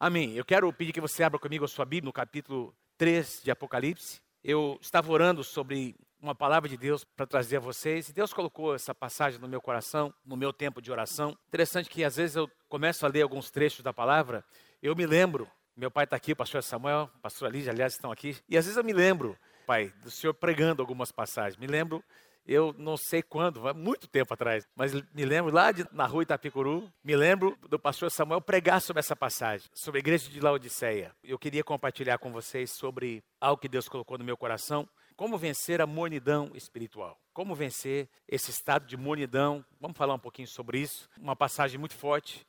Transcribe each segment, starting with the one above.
Amém. Eu quero pedir que você abra comigo a sua Bíblia no capítulo 3 de Apocalipse. Eu estava orando sobre uma palavra de Deus para trazer a vocês. E Deus colocou essa passagem no meu coração, no meu tempo de oração. Interessante que às vezes eu começo a ler alguns trechos da palavra, eu me lembro, meu pai está aqui, o pastor Samuel, o pastor Lígia, aliás, estão aqui, e às vezes eu me lembro, pai, do senhor pregando algumas passagens. Me lembro eu não sei quando, muito tempo atrás, mas me lembro lá de, na rua Itapicuru, me lembro do pastor Samuel pregar sobre essa passagem, sobre a igreja de Laodiceia. Eu queria compartilhar com vocês sobre algo que Deus colocou no meu coração, como vencer a mornidão espiritual. Como vencer esse estado de mornidão. Vamos falar um pouquinho sobre isso. Uma passagem muito forte.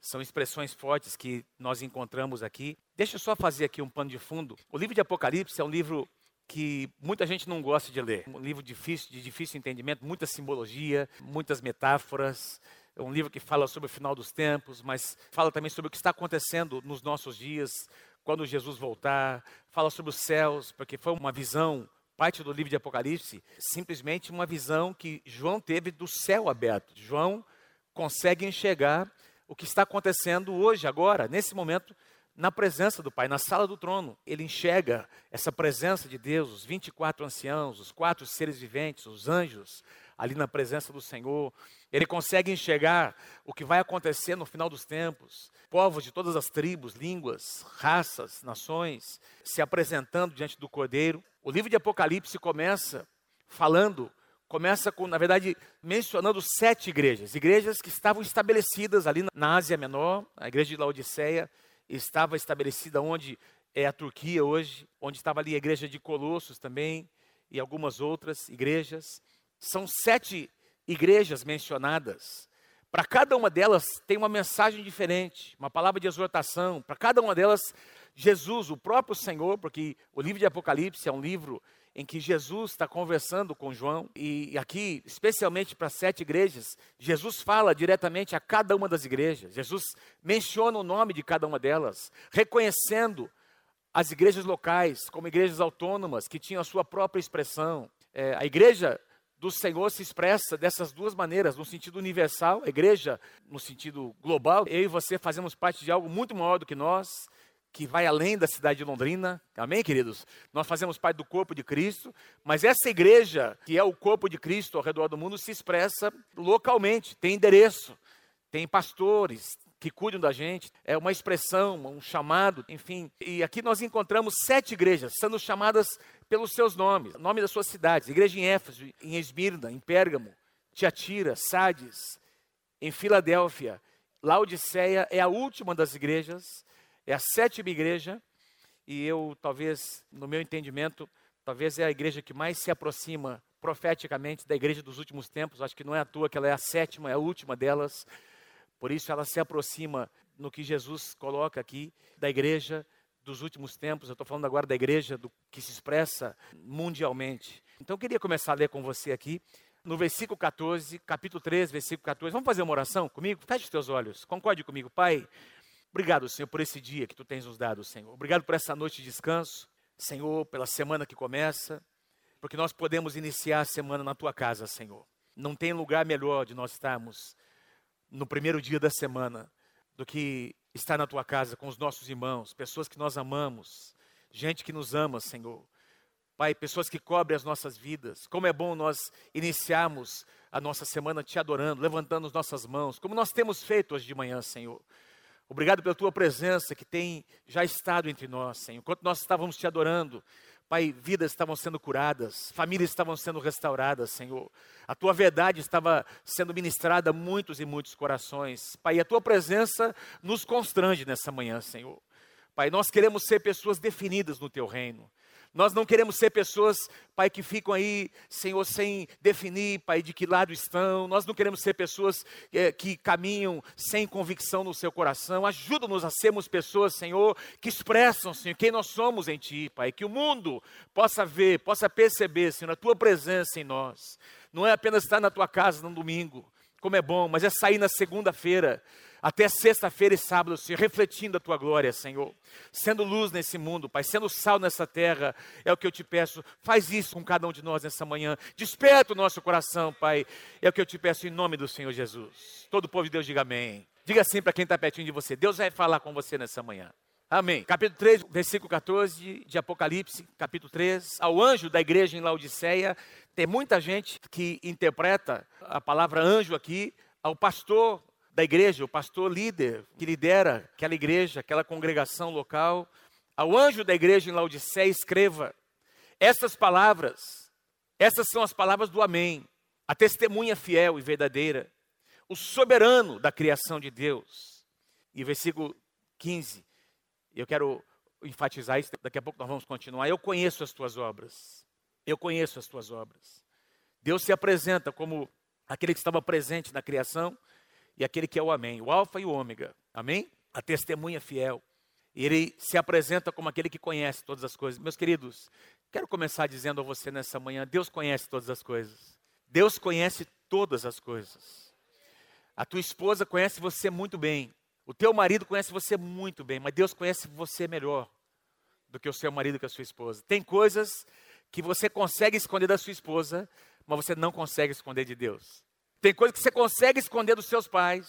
São expressões fortes que nós encontramos aqui. Deixa eu só fazer aqui um pano de fundo. O livro de Apocalipse é um livro que muita gente não gosta de ler. Um livro difícil, de difícil entendimento, muita simbologia, muitas metáforas. É um livro que fala sobre o final dos tempos, mas fala também sobre o que está acontecendo nos nossos dias, quando Jesus voltar. Fala sobre os céus, porque foi uma visão, parte do livro de Apocalipse, simplesmente uma visão que João teve do céu aberto. João consegue enxergar o que está acontecendo hoje, agora, nesse momento, na presença do Pai, na sala do trono. Ele enxerga essa presença de Deus, os 24 anciãos, os quatro seres viventes, os anjos, ali na presença do Senhor. Ele consegue enxergar o que vai acontecer no final dos tempos. Povos de todas as tribos, línguas, raças, nações, se apresentando diante do Cordeiro. O livro de Apocalipse começa falando começa com, na verdade, mencionando sete igrejas, igrejas que estavam estabelecidas ali na Ásia Menor, a igreja de Laodiceia, estava estabelecida onde é a Turquia hoje, onde estava ali a igreja de Colossos também e algumas outras igrejas. São sete igrejas mencionadas. Para cada uma delas tem uma mensagem diferente, uma palavra de exortação. Para cada uma delas, Jesus, o próprio Senhor, porque o livro de Apocalipse é um livro em que Jesus está conversando com João, e aqui, especialmente para sete igrejas, Jesus fala diretamente a cada uma das igrejas. Jesus menciona o nome de cada uma delas, reconhecendo as igrejas locais como igrejas autônomas que tinham a sua própria expressão. É, a igreja do Senhor se expressa dessas duas maneiras, no sentido universal, a igreja no sentido global. Eu e você fazemos parte de algo muito maior do que nós que vai além da cidade de Londrina. Amém, queridos? Nós fazemos parte do corpo de Cristo, mas essa igreja, que é o corpo de Cristo ao redor do mundo, se expressa localmente, tem endereço, tem pastores que cuidam da gente, é uma expressão, um chamado, enfim. E aqui nós encontramos sete igrejas sendo chamadas pelos seus nomes, nome das suas cidades: igreja em Éfeso, em Esmirna, em Pérgamo, Tiatira, Sardes, em Filadélfia. Laodiceia é a última das igrejas é a sétima igreja e eu, talvez, no meu entendimento, talvez é a igreja que mais se aproxima profeticamente da igreja dos últimos tempos. Acho que não é à toa que ela é a sétima, é a última delas. Por isso ela se aproxima no que Jesus coloca aqui da igreja dos últimos tempos. Eu estou falando agora da igreja do, que se expressa mundialmente. Então eu queria começar a ler com você aqui no versículo 14, capítulo 3, versículo 14. Vamos fazer uma oração comigo? Feche os teus olhos. Concorde comigo, Pai. Obrigado, Senhor, por esse dia que tu tens nos dado, Senhor. Obrigado por essa noite de descanso, Senhor, pela semana que começa, porque nós podemos iniciar a semana na tua casa, Senhor. Não tem lugar melhor de nós estarmos no primeiro dia da semana do que estar na tua casa com os nossos irmãos, pessoas que nós amamos, gente que nos ama, Senhor. Pai, pessoas que cobrem as nossas vidas. Como é bom nós iniciarmos a nossa semana te adorando, levantando as nossas mãos, como nós temos feito hoje de manhã, Senhor. Obrigado pela tua presença que tem já estado entre nós, Senhor. Enquanto nós estávamos te adorando, Pai, vidas estavam sendo curadas, famílias estavam sendo restauradas, Senhor. A tua verdade estava sendo ministrada a muitos e muitos corações. Pai, a tua presença nos constrange nessa manhã, Senhor. Pai, nós queremos ser pessoas definidas no teu reino. Nós não queremos ser pessoas, Pai, que ficam aí, Senhor, sem definir, Pai, de que lado estão. Nós não queremos ser pessoas é, que caminham sem convicção no seu coração. Ajuda-nos a sermos pessoas, Senhor, que expressam, Senhor, quem nós somos em Ti, Pai. Que o mundo possa ver, possa perceber, Senhor, a Tua presença em nós. Não é apenas estar na Tua casa no domingo, como é bom, mas é sair na segunda-feira até sexta-feira e sábado, Senhor, refletindo a tua glória, Senhor, sendo luz nesse mundo, Pai, sendo sal nessa terra, é o que eu te peço. Faz isso com cada um de nós nessa manhã. Desperta o nosso coração, Pai, é o que eu te peço em nome do Senhor Jesus. Todo o povo de Deus diga amém. Diga assim para quem está pertinho de você: Deus vai falar com você nessa manhã. Amém. Capítulo 3, versículo 14 de Apocalipse, capítulo 3. Ao anjo da igreja em Laodiceia, tem muita gente que interpreta a palavra anjo aqui ao pastor da igreja, o pastor líder que lidera aquela igreja, aquela congregação local. Ao anjo da igreja em Laodiceia, escreva essas palavras. Essas são as palavras do Amém, a testemunha fiel e verdadeira, o soberano da criação de Deus. E versículo 15 eu quero enfatizar isso, daqui a pouco nós vamos continuar. Eu conheço as tuas obras. Eu conheço as tuas obras. Deus se apresenta como aquele que estava presente na criação e aquele que é o Amém, o Alfa e o Ômega. Amém? A testemunha fiel. E ele se apresenta como aquele que conhece todas as coisas. Meus queridos, quero começar dizendo a você nessa manhã: Deus conhece todas as coisas. Deus conhece todas as coisas. A tua esposa conhece você muito bem. O teu marido conhece você muito bem, mas Deus conhece você melhor do que o seu marido que a sua esposa. Tem coisas que você consegue esconder da sua esposa, mas você não consegue esconder de Deus. Tem coisas que você consegue esconder dos seus pais,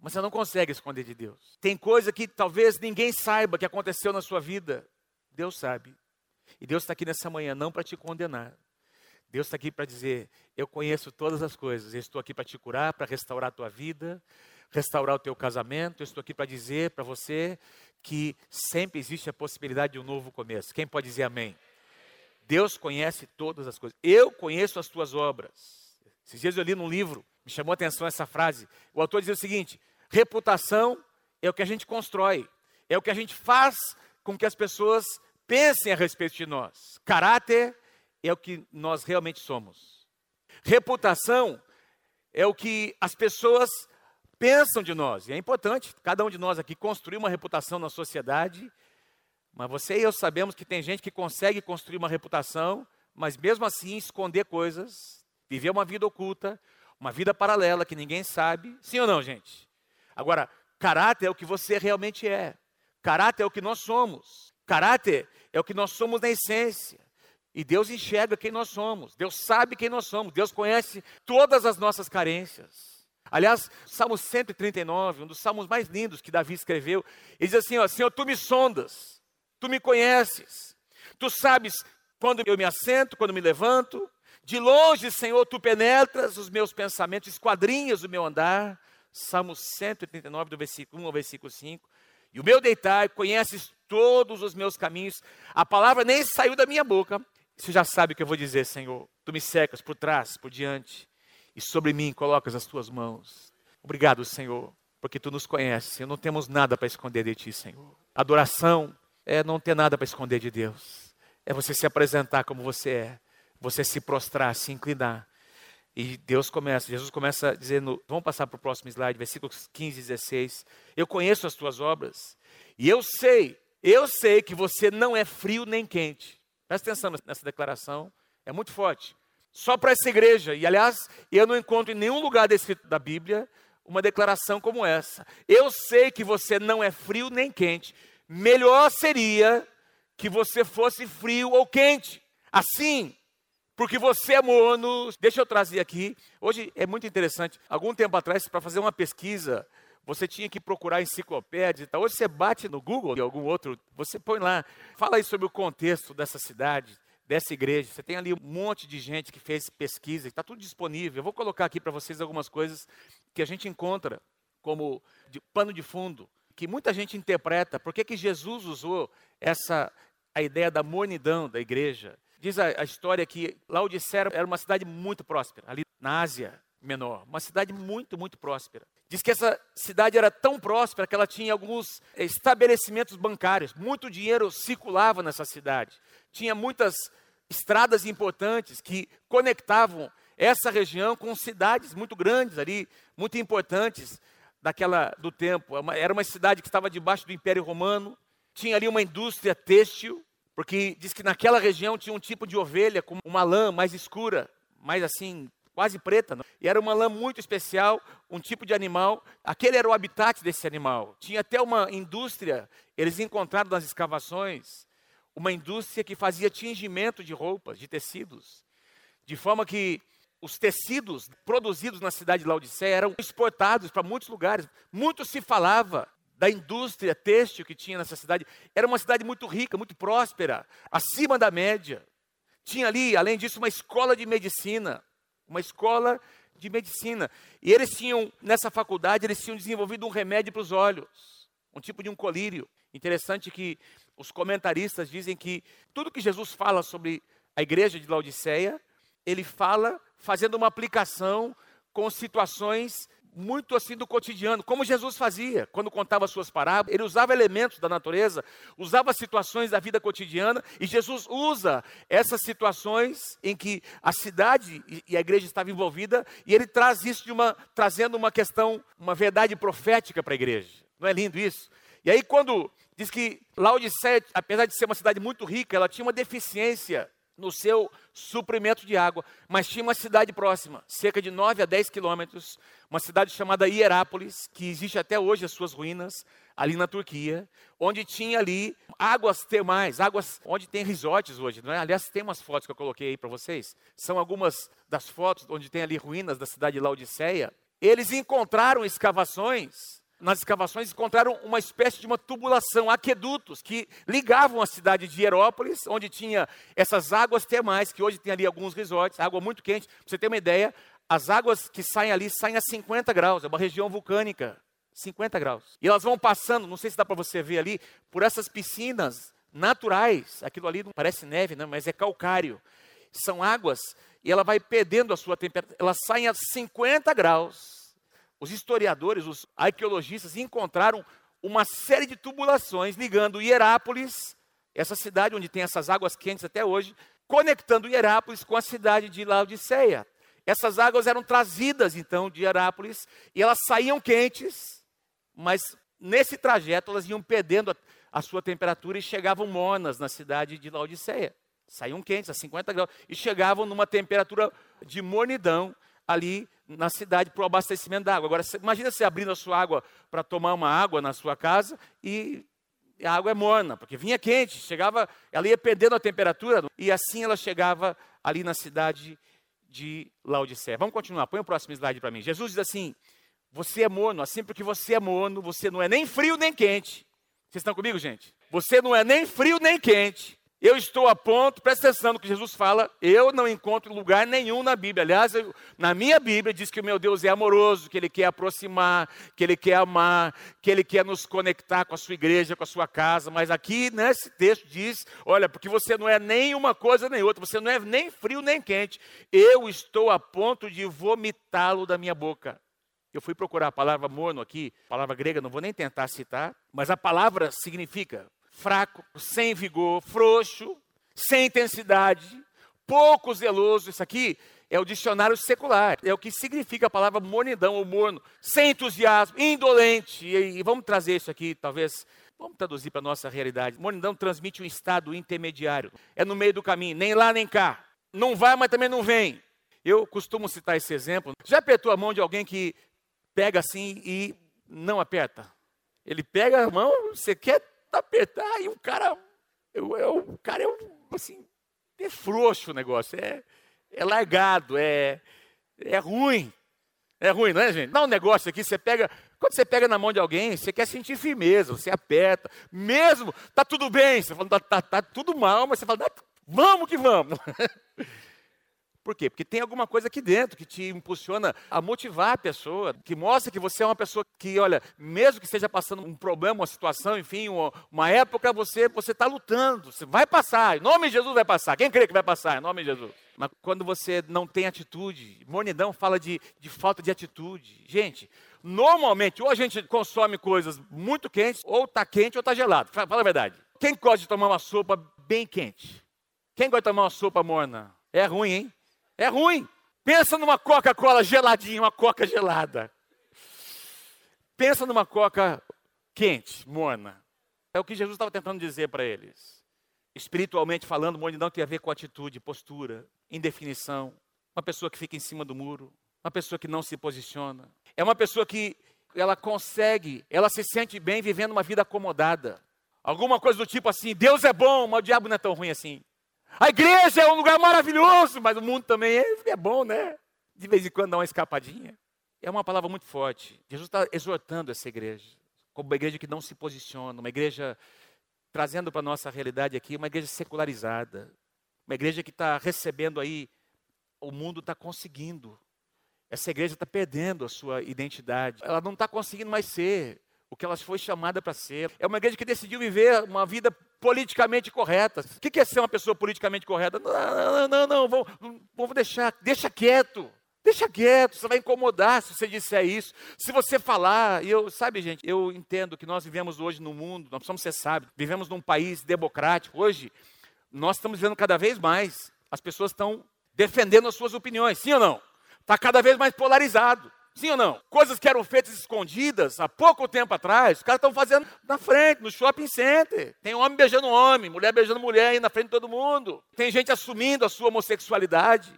mas você não consegue esconder de Deus. Tem coisa que talvez ninguém saiba que aconteceu na sua vida. Deus sabe. E Deus está aqui nessa manhã não para te condenar. Deus está aqui para dizer: Eu conheço todas as coisas, eu estou aqui para te curar, para restaurar a tua vida, restaurar o teu casamento. Eu estou aqui para dizer para você que sempre existe a possibilidade de um novo começo. Quem pode dizer amém? Deus conhece todas as coisas. Eu conheço as tuas obras. Esses dias eu li num livro, me chamou a atenção essa frase. O autor dizia o seguinte: reputação é o que a gente constrói, é o que a gente faz com que as pessoas pensem a respeito de nós. Caráter é o que nós realmente somos. Reputação é o que as pessoas pensam de nós. E é importante, cada um de nós aqui construir uma reputação na sociedade. Mas você e eu sabemos que tem gente que consegue construir uma reputação, mas mesmo assim esconder coisas, viver uma vida oculta, uma vida paralela que ninguém sabe. Sim ou não, gente? Agora, caráter é o que você realmente é. Caráter é o que nós somos. Caráter é o que nós somos na essência. E Deus enxerga quem nós somos. Deus sabe quem nós somos. Deus conhece todas as nossas carências. Aliás, Salmo 139, um dos salmos mais lindos que Davi escreveu, ele diz assim: ó, Senhor, tu me sondas, tu me conheces, tu sabes quando eu me assento, quando me levanto, de longe, Senhor, tu penetras os meus pensamentos, esquadrinhas o meu andar. Salmo 139, do versículo 1 ao versículo 5. E o meu deitar, conheces todos os meus caminhos, a palavra nem saiu da minha boca. Você já sabe o que eu vou dizer, Senhor. Tu me secas por trás, por diante e sobre mim colocas as tuas mãos. Obrigado, Senhor, porque tu nos conheces e não temos nada para esconder de ti, Senhor. Adoração é não ter nada para esconder de Deus. É você se apresentar como você é, você se prostrar, se inclinar. E Deus começa, Jesus começa dizendo, vamos passar para o próximo slide, versículos 15 e 16. Eu conheço as tuas obras e eu sei, eu sei que você não é frio nem quente. Presta atenção nessa declaração, é muito forte só para essa igreja. E aliás, eu não encontro em nenhum lugar descrito da Bíblia uma declaração como essa. Eu sei que você não é frio nem quente. Melhor seria que você fosse frio ou quente. Assim, porque você é morno. Deixa eu trazer aqui. Hoje é muito interessante. Algum tempo atrás, para fazer uma pesquisa, você tinha que procurar enciclopédias e tal. Hoje você bate no Google e algum outro, você põe lá, fala aí sobre o contexto dessa cidade, dessa igreja. Você tem ali um monte de gente que fez pesquisa, está tudo disponível. Eu vou colocar aqui para vocês algumas coisas que a gente encontra como de pano de fundo, que muita gente interpreta. Por que, que Jesus usou essa a ideia da mornidão da igreja? Diz a, a história que Laodicea era uma cidade muito próspera, ali na Ásia Menor, uma cidade muito, muito próspera. Diz que essa cidade era tão próspera que ela tinha alguns estabelecimentos bancários, muito dinheiro circulava nessa cidade tinha muitas estradas importantes que conectavam essa região com cidades muito grandes ali, muito importantes daquela do tempo. É era uma cidade que estava debaixo do Império Romano, tinha ali uma indústria têxtil, porque diz que naquela região tinha um tipo de ovelha com uma lã mais escura, mais assim, quase preta, não? e era uma lã muito especial, um tipo de animal. Aquele era o habitat desse animal. Tinha até uma indústria, eles encontraram nas escavações uma indústria que fazia tingimento de roupas, de tecidos, de forma que os tecidos produzidos na cidade de Laodiceia eram exportados para muitos lugares. Muito se falava da indústria têxtil que tinha nessa cidade. Era uma cidade muito rica, muito próspera, acima da média. Tinha ali, além disso, uma escola de medicina. Uma escola de medicina. E eles tinham, nessa faculdade, eles tinham desenvolvido um remédio para os olhos, um tipo de um colírio. Interessante que os comentaristas dizem que tudo que Jesus fala sobre a igreja de Laodiceia, ele fala fazendo uma aplicação com situações muito assim do cotidiano, como Jesus fazia quando contava suas parábolas. Ele usava elementos da natureza, usava situações da vida cotidiana, e Jesus usa essas situações em que a cidade e a igreja estavam envolvida, e ele traz isso de uma trazendo uma questão, uma verdade profética para a igreja. Não é lindo isso? E aí quando diz que Laodiceia, apesar de ser uma cidade muito rica, ela tinha uma deficiência no seu suprimento de água, mas tinha uma cidade próxima, cerca de 9 a 10 quilômetros, uma cidade chamada Hierápolis, que existe até hoje as suas ruínas, ali na Turquia, onde tinha ali águas termais, águas onde tem resorts hoje, não é? Aliás, tem umas fotos que eu coloquei aí para vocês, são algumas das fotos onde tem ali ruínas da cidade de Laodiceia. Eles encontraram escavações nas escavações encontraram uma espécie de uma tubulação, aquedutos que ligavam a cidade de Hierópolis, onde tinha essas águas termais, que hoje tem ali alguns resorts, água muito quente. Para você ter uma ideia, as águas que saem ali saem a 50 graus, é uma região vulcânica, 50 graus. E elas vão passando, não sei se dá para você ver ali, por essas piscinas naturais. Aquilo ali não parece neve, não, mas é calcário. São águas e ela vai perdendo a sua temperatura, elas saem a 50 graus os historiadores, os arqueologistas encontraram uma série de tubulações ligando Hierápolis, essa cidade onde tem essas águas quentes até hoje, conectando Hierápolis com a cidade de Laodiceia. Essas águas eram trazidas então de Hierápolis e elas saíam quentes, mas nesse trajeto elas iam perdendo a, a sua temperatura e chegavam mornas na cidade de Laodiceia. Saíam quentes a 50 graus e chegavam numa temperatura de mornidão ali na cidade para o abastecimento da água. Agora, imagina você abrindo a sua água para tomar uma água na sua casa e a água é morna, porque vinha quente, chegava, ela ia perdendo a temperatura e assim ela chegava ali na cidade de Laodiceia. Vamos continuar, põe o próximo slide para mim. Jesus diz assim: Você é morno, assim porque você é morno, você não é nem frio nem quente. Vocês estão comigo, gente? Você não é nem frio nem quente. Eu estou a ponto, presta atenção no que Jesus fala, eu não encontro lugar nenhum na Bíblia. Aliás, eu, na minha Bíblia diz que o meu Deus é amoroso, que Ele quer aproximar, que Ele quer amar, que Ele quer nos conectar com a sua igreja, com a sua casa. Mas aqui nesse texto diz: olha, porque você não é nem uma coisa nem outra, você não é nem frio nem quente. Eu estou a ponto de vomitá-lo da minha boca. Eu fui procurar a palavra morno aqui, palavra grega, não vou nem tentar citar, mas a palavra significa fraco, sem vigor, frouxo, sem intensidade, pouco zeloso. Isso aqui é o dicionário secular, é o que significa a palavra mornidão ou morno, sem entusiasmo, indolente. E, e vamos trazer isso aqui, talvez, vamos traduzir para a nossa realidade. Mornidão transmite um estado intermediário, é no meio do caminho, nem lá nem cá. Não vai, mas também não vem. Eu costumo citar esse exemplo. Já apertou a mão de alguém que pega assim e não aperta? Ele pega a mão, você quer apertar e o cara, eu, eu, o cara é um, assim, é frouxo o negócio, é, é largado, é, é ruim. É ruim, não é, gente? Dá um negócio aqui, você pega, quando você pega na mão de alguém, você quer sentir firmeza, você aperta, mesmo, tá tudo bem, você fala, tá, tá, tá tudo mal, mas você fala, vamos que vamos. Por quê? Porque tem alguma coisa aqui dentro que te impulsiona a motivar a pessoa, que mostra que você é uma pessoa que, olha, mesmo que esteja passando um problema, uma situação, enfim, uma, época, você você está lutando, você vai passar, em nome de Jesus vai passar. Quem crê que vai passar? Em nome de Jesus. Mas quando você não tem atitude, Mornidão fala de, de falta de atitude. Gente, normalmente, ou a gente consome coisas muito quentes, ou está quente ou está gelado. Fala a verdade. Quem gosta de tomar uma sopa bem quente? Quem gosta de tomar uma sopa morna? É ruim, hein? É ruim. Pensa numa Coca-Cola geladinha, uma Coca gelada. Pensa numa Coca quente, morna. É o que Jesus estava tentando dizer para eles. Espiritualmente falando, não tem a ver com atitude, postura, indefinição. Uma pessoa que fica em cima do muro, uma pessoa que não se posiciona. É uma pessoa que ela consegue, ela se sente bem vivendo uma vida acomodada. Alguma coisa do tipo assim, Deus é bom, mas o diabo não é tão ruim assim. A igreja é um lugar maravilhoso, mas o mundo também é, é bom, né? de vez em quando dá uma escapadinha. É uma palavra muito forte. Jesus está exortando essa igreja, como uma igreja que não se posiciona, uma igreja trazendo para a nossa realidade aqui, uma igreja secularizada, uma igreja que está recebendo aí, o mundo está conseguindo. Essa igreja está perdendo a sua identidade. Ela não está conseguindo mais ser o que ela foi chamada para ser. É uma igreja que decidiu viver uma vida politicamente correta. O que é ser uma pessoa politicamente correta? Não, não, não, não vamos, vamos deixar, deixa quieto. Deixa quieto, você vai incomodar se você disser isso. Se você falar, eu, sabe, gente, eu entendo que nós vivemos hoje no mundo, nós precisamos ser sábios, vivemos num país democrático. Hoje, nós estamos vendo cada vez mais, as pessoas estão defendendo as suas opiniões, sim ou não? Está cada vez mais polarizado. Sim ou não? Coisas que eram feitas escondidas há pouco tempo atrás, os caras estão fazendo na frente, no shopping center. Tem homem beijando homem, mulher beijando mulher aí na frente de todo mundo. Tem gente assumindo a sua homossexualidade.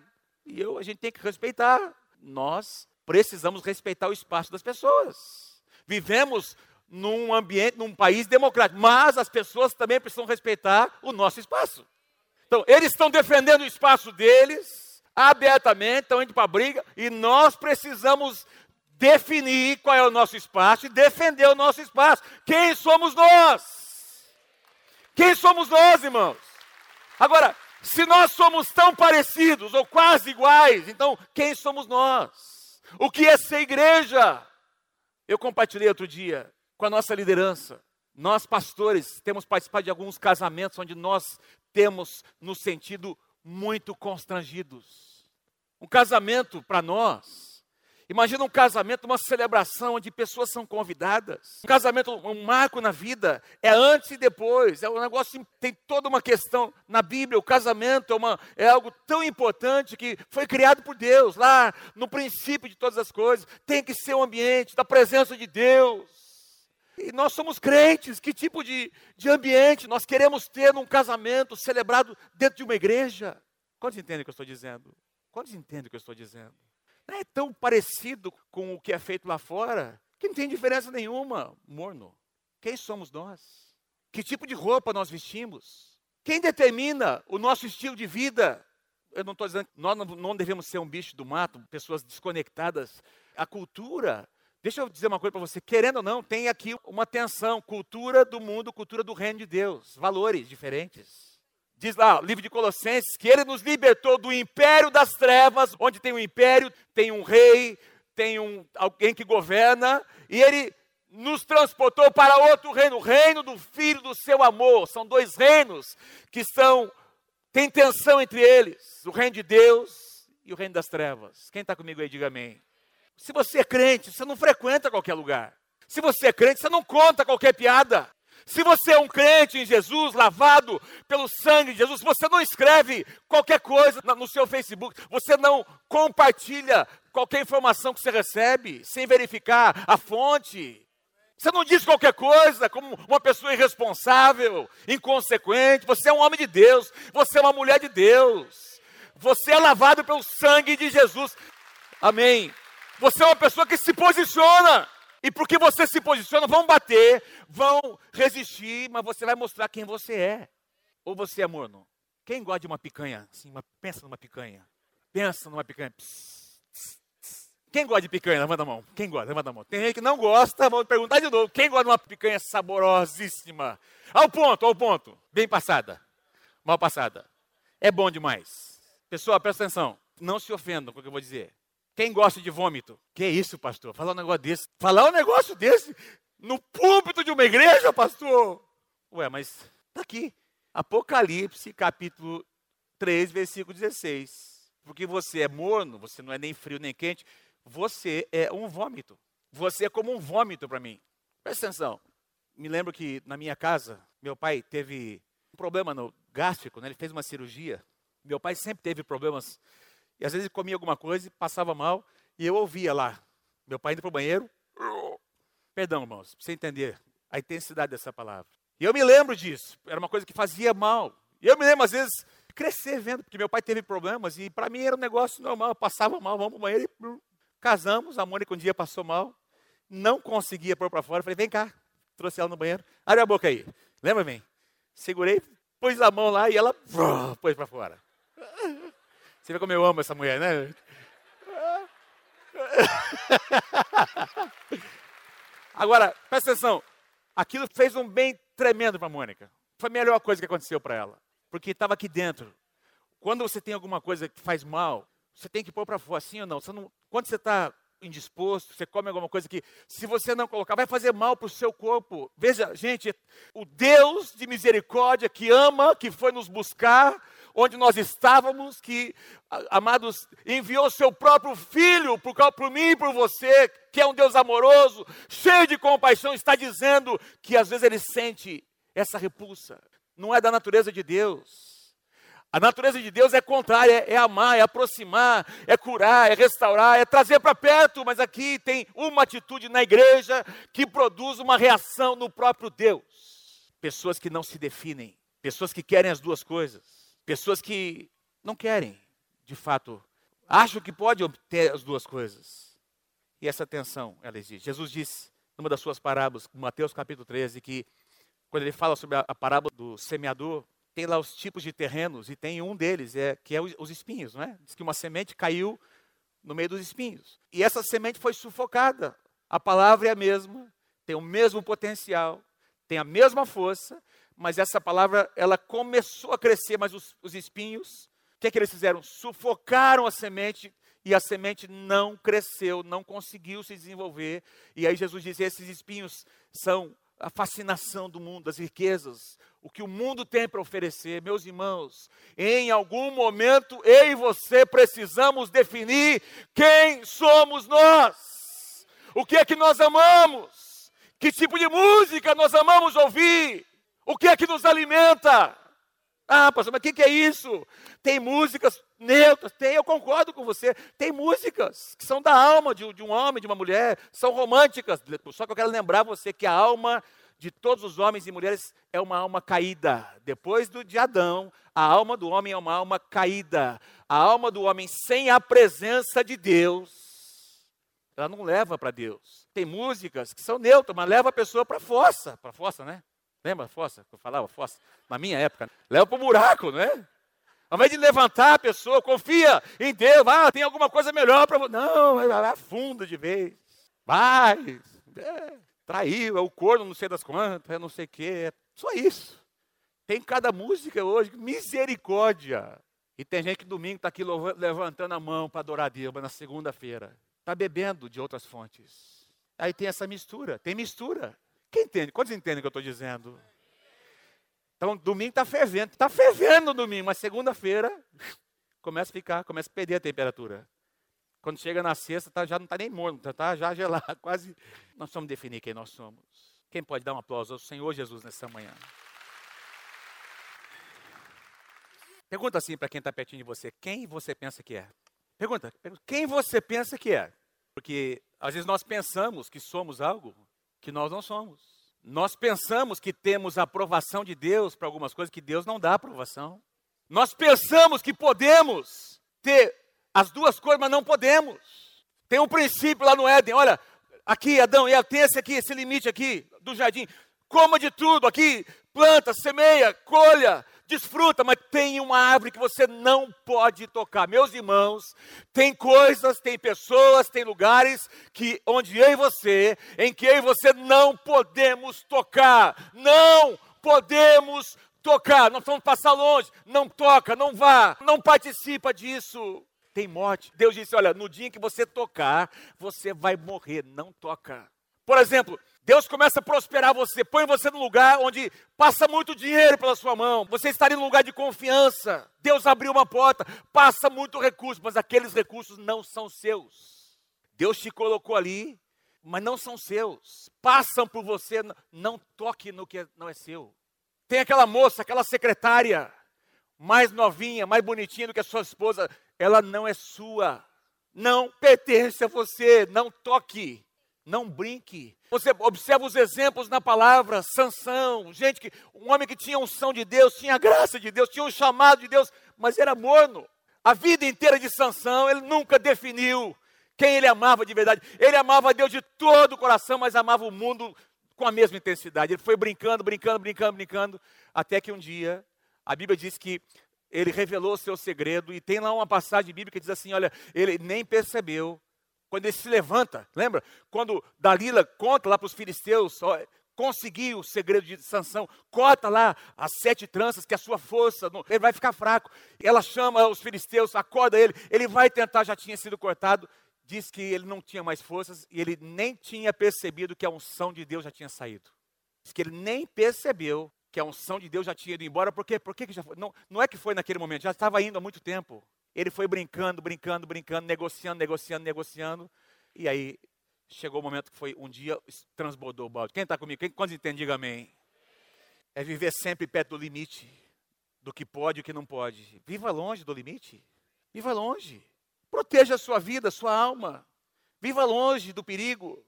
E eu, a gente tem que respeitar. Nós precisamos respeitar o espaço das pessoas. Vivemos num ambiente, num país democrático, mas as pessoas também precisam respeitar o nosso espaço. Então, eles estão defendendo o espaço deles, abertamente, estão indo para a briga, e nós precisamos definir qual é o nosso espaço e defender o nosso espaço. Quem somos nós? Quem somos nós, irmãos? Agora, se nós somos tão parecidos ou quase iguais, então quem somos nós? O que é ser igreja? Eu compartilhei outro dia com a nossa liderança. Nós, pastores, temos participado de alguns casamentos onde nós temos nos sentido muito constrangidos. Um casamento para nós Imagina um casamento, uma celebração onde pessoas são convidadas. Um casamento, um marco na vida, é antes e depois. É um negócio, tem toda uma questão na Bíblia. O casamento é, uma, é algo tão importante que foi criado por Deus, lá no princípio de todas as coisas. Tem que ser o um ambiente da presença de Deus. E nós somos crentes, que tipo de, de ambiente nós queremos ter num casamento celebrado dentro de uma igreja? Quantos entendem o que eu estou dizendo? Quantos entendem o que eu estou dizendo? é tão parecido com o que é feito lá fora que não tem diferença nenhuma, morno. Quem somos nós? Que tipo de roupa nós vestimos? Quem determina o nosso estilo de vida? Eu não estou dizendo que nós não devemos ser um bicho do mato, pessoas desconectadas. A cultura, deixa eu dizer uma coisa para você, querendo ou não, tem aqui uma tensão: cultura do mundo, cultura do reino de Deus, valores diferentes. Diz lá, livro de Colossenses, que ele nos libertou do império das trevas, onde tem um império, tem um rei, tem um, alguém que governa, e ele nos transportou para outro reino, o reino do Filho do seu amor. São dois reinos que são, tem tensão entre eles: o reino de Deus e o reino das trevas. Quem está comigo aí, diga amém. Se você é crente, você não frequenta qualquer lugar. Se você é crente, você não conta qualquer piada. Se você é um crente em Jesus, lavado pelo sangue de Jesus, você não escreve qualquer coisa no seu Facebook, você não compartilha qualquer informação que você recebe sem verificar a fonte. Você não diz qualquer coisa como uma pessoa irresponsável, inconsequente. Você é um homem de Deus, você é uma mulher de Deus. Você é lavado pelo sangue de Jesus. Amém. Você é uma pessoa que se posiciona. E porque você se posiciona, vão bater, vão resistir, mas você vai mostrar quem você é. Ou você é morno? Quem gosta de uma picanha? Assim, uma, pensa numa picanha. Pensa numa picanha. Pss, pss, pss. Quem gosta de picanha? Levanta a mão. Quem gosta? Levanta a mão. Tem gente que não gosta, vamos perguntar de novo. Quem gosta de uma picanha saborosíssima? Ao ponto, ao ponto. Bem passada. Mal passada. É bom demais. Pessoal, presta atenção. Não se ofendam com o que eu vou dizer. Quem gosta de vômito? Que isso, pastor? Falar um negócio desse. Falar um negócio desse no púlpito de uma igreja, pastor? Ué, mas está aqui. Apocalipse, capítulo 3, versículo 16. Porque você é morno, você não é nem frio nem quente, você é um vômito. Você é como um vômito para mim. Presta atenção. Me lembro que na minha casa, meu pai teve um problema no gástrico, né? ele fez uma cirurgia. Meu pai sempre teve problemas e às vezes comia alguma coisa e passava mal. E eu ouvia lá, meu pai indo para o banheiro. Perdão, irmãos, para você entender a intensidade dessa palavra. E eu me lembro disso. Era uma coisa que fazia mal. E eu me lembro, às vezes, crescer vendo, porque meu pai teve problemas. E para mim era um negócio normal. Eu passava mal, vamos para o banheiro e casamos. A Mônica um dia passou mal. Não conseguia pôr para fora. Falei, vem cá. Trouxe ela no banheiro. Abre a boca aí. Lembra, vem? Segurei, pus a mão lá e ela pôs para fora. Você vê como eu amo essa mulher, né? Agora, presta atenção. Aquilo fez um bem tremendo para Mônica. Foi a melhor coisa que aconteceu para ela. Porque estava aqui dentro. Quando você tem alguma coisa que faz mal, você tem que pôr para fora, sim ou não? não quando você está indisposto, você come alguma coisa que, se você não colocar, vai fazer mal para o seu corpo. Veja, gente, o Deus de misericórdia que ama, que foi nos buscar, onde nós estávamos, que, amados, enviou seu próprio filho por, por mim e por você, que é um Deus amoroso, cheio de compaixão, está dizendo que às vezes ele sente essa repulsa. Não é da natureza de Deus. A natureza de Deus é contrária, é, é amar, é aproximar, é curar, é restaurar, é trazer para perto, mas aqui tem uma atitude na igreja que produz uma reação no próprio Deus. Pessoas que não se definem, pessoas que querem as duas coisas, pessoas que não querem, de fato, acham que pode obter as duas coisas. E essa tensão ela existe. Jesus disse, numa das suas parábolas, Mateus capítulo 13, que quando ele fala sobre a, parábola do semeador, tem lá os tipos de terrenos, e tem um deles, é, que é os espinhos, não é? Diz que uma semente caiu no meio dos espinhos. E essa semente foi sufocada. A palavra é a mesma, tem o mesmo potencial, tem a mesma força, mas essa palavra, ela começou a crescer, mas os, os espinhos, o que, é que eles fizeram? Sufocaram a semente e a semente não cresceu, não conseguiu se desenvolver. E aí Jesus diz: esses espinhos são a fascinação do mundo, das riquezas, o que o mundo tem para oferecer, meus irmãos, em algum momento eu e você precisamos definir quem somos nós, o que é que nós amamos, que tipo de música nós amamos ouvir, o que é que nos alimenta. Ah, pastor, mas o que, que é isso? Tem músicas neutras, tem, eu concordo com você. Tem músicas que são da alma de, de um homem, de uma mulher, são românticas. Só que eu quero lembrar você que a alma de todos os homens e mulheres é uma alma caída. Depois do de Adão, a alma do homem é uma alma caída. A alma do homem sem a presença de Deus, ela não leva para Deus. Tem músicas que são neutras, mas leva a pessoa para a fossa, para a fossa, né? Lembra a fossa? Que eu falava fossa? Na minha época, leva para o buraco, não é? Ao invés de levantar a pessoa, confia em Deus, ah, tem alguma coisa melhor para você. Não, afunda de vez. Vai. É traiu, é o corno, não sei das quantas, é não sei o quê. É só isso. Tem cada música hoje, misericórdia. E tem gente que domingo está aqui levantando a mão para adorar a Deus, mas na segunda-feira está bebendo de outras fontes. Aí tem essa mistura, tem mistura. Quem entende? Quantos entendem o que eu estou dizendo? Então, domingo está fervendo, está fervendo domingo, mas segunda-feira começa a ficar, começa a perder a temperatura. Quando chega na sexta, tá, já não está nem morno, está já gelado, quase. Nós vamos definir quem nós somos. Quem pode dar um aplauso ao Senhor Jesus nessa manhã? Pergunta assim para quem está pertinho de você: quem você pensa que é? Pergunta, quem você pensa que é? Porque às vezes nós pensamos que somos algo que nós não somos. Nós pensamos que temos a aprovação de Deus para algumas coisas que Deus não dá aprovação. Nós pensamos que podemos ter as duas coisas, mas não podemos. Tem um princípio lá no Éden, olha, aqui Adão, e tem esse aqui, esse limite aqui do jardim. Coma de tudo aqui, planta, semeia, colha, desfruta, mas tem uma árvore que você não pode tocar. Meus irmãos, tem coisas, tem pessoas, tem lugares que onde eu e você, em que eu e você não podemos tocar. Não podemos tocar. Nós vamos passar longe. Não toca, não vá, não participa disso tem morte. Deus disse: olha, no dia em que você tocar, você vai morrer. Não toca. Por exemplo, Deus começa a prosperar você, põe você num lugar onde passa muito dinheiro pela sua mão, você está em um lugar de confiança. Deus abriu uma porta, passa muito recurso, mas aqueles recursos não são seus. Deus te colocou ali, mas não são seus. Passam por você, não toque no que não é seu. Tem aquela moça, aquela secretária, mais novinha, mais bonitinha do que a sua esposa, ela não é sua, não pertence a você, não toque, não brinque. Você observa os exemplos na palavra, Sansão, gente que um homem que tinha unção de Deus, tinha graça de Deus, tinha um chamado de Deus, mas era morno. A vida inteira de Sansão, ele nunca definiu quem ele amava de verdade. Ele amava Deus de todo o coração, mas amava o mundo com a mesma intensidade. Ele foi brincando, brincando, brincando, brincando, até que um dia a Bíblia diz que ele revelou o seu segredo, e tem lá uma passagem bíblica que diz assim: olha, ele nem percebeu quando ele se levanta, lembra? Quando Dalila conta lá para os filisteus, ó, conseguiu o segredo de Sansão, corta lá as sete tranças, que é a sua força, ele vai ficar fraco. Ela chama os filisteus, acorda ele, ele vai tentar, já tinha sido cortado, diz que ele não tinha mais forças e ele nem tinha percebido que a unção de Deus já tinha saído. Diz que ele nem percebeu que a unção de Deus já tinha ido embora, por quê? Por que, que já foi? Não, não é que foi naquele momento, já estava indo há muito tempo. Ele foi brincando, brincando, brincando, negociando, negociando, negociando. E aí chegou o momento que foi um dia transbordou o balde. Quem está comigo? Quem, quantos entende? Diga amém. É viver sempre perto do limite, do que pode e o que não pode. Viva longe do limite. Viva longe. Proteja a sua vida, a sua alma. Viva longe do perigo.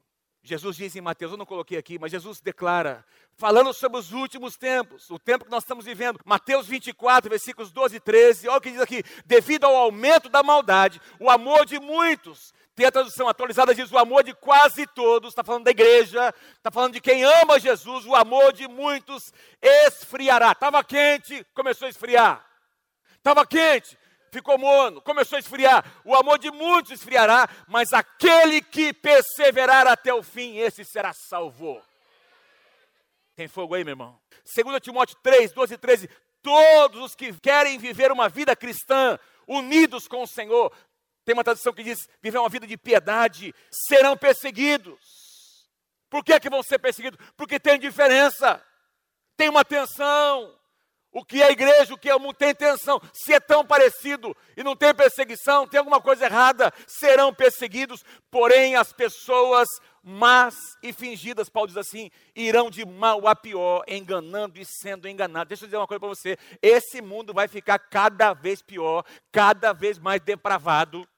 Jesus diz em Mateus, eu não coloquei aqui, mas Jesus declara, falando sobre os últimos tempos, o tempo que nós estamos vivendo, Mateus 24, versículos 12 e 13, olha o que diz aqui: devido ao aumento da maldade, o amor de muitos, tem a tradução atualizada, diz o amor de quase todos, está falando da igreja, está falando de quem ama Jesus, o amor de muitos esfriará. Estava quente, começou a esfriar. Estava quente, ficou morno, começou a esfriar. O amor de muitos esfriará, mas aquele que perseverar até o fim, esse será salvo. Tem fogo aí, meu irmão? 2 Timóteo 3, 12 e 13. Todos os que querem viver uma vida cristã, unidos com o Senhor, tem uma tradução que diz: viver uma vida de piedade, serão perseguidos. Por que, que vão ser perseguidos? Porque tem diferença, tem uma tensão, o que é igreja, o que é o mundo tem tensão. Se é tão parecido e não tem perseguição, tem alguma coisa errada, serão perseguidos. Porém, as pessoas más e fingidas, Paulo diz assim, irão de mal a pior, enganando e sendo enganados. Deixa eu dizer uma coisa para você: esse mundo vai ficar cada vez pior, cada vez mais depravado,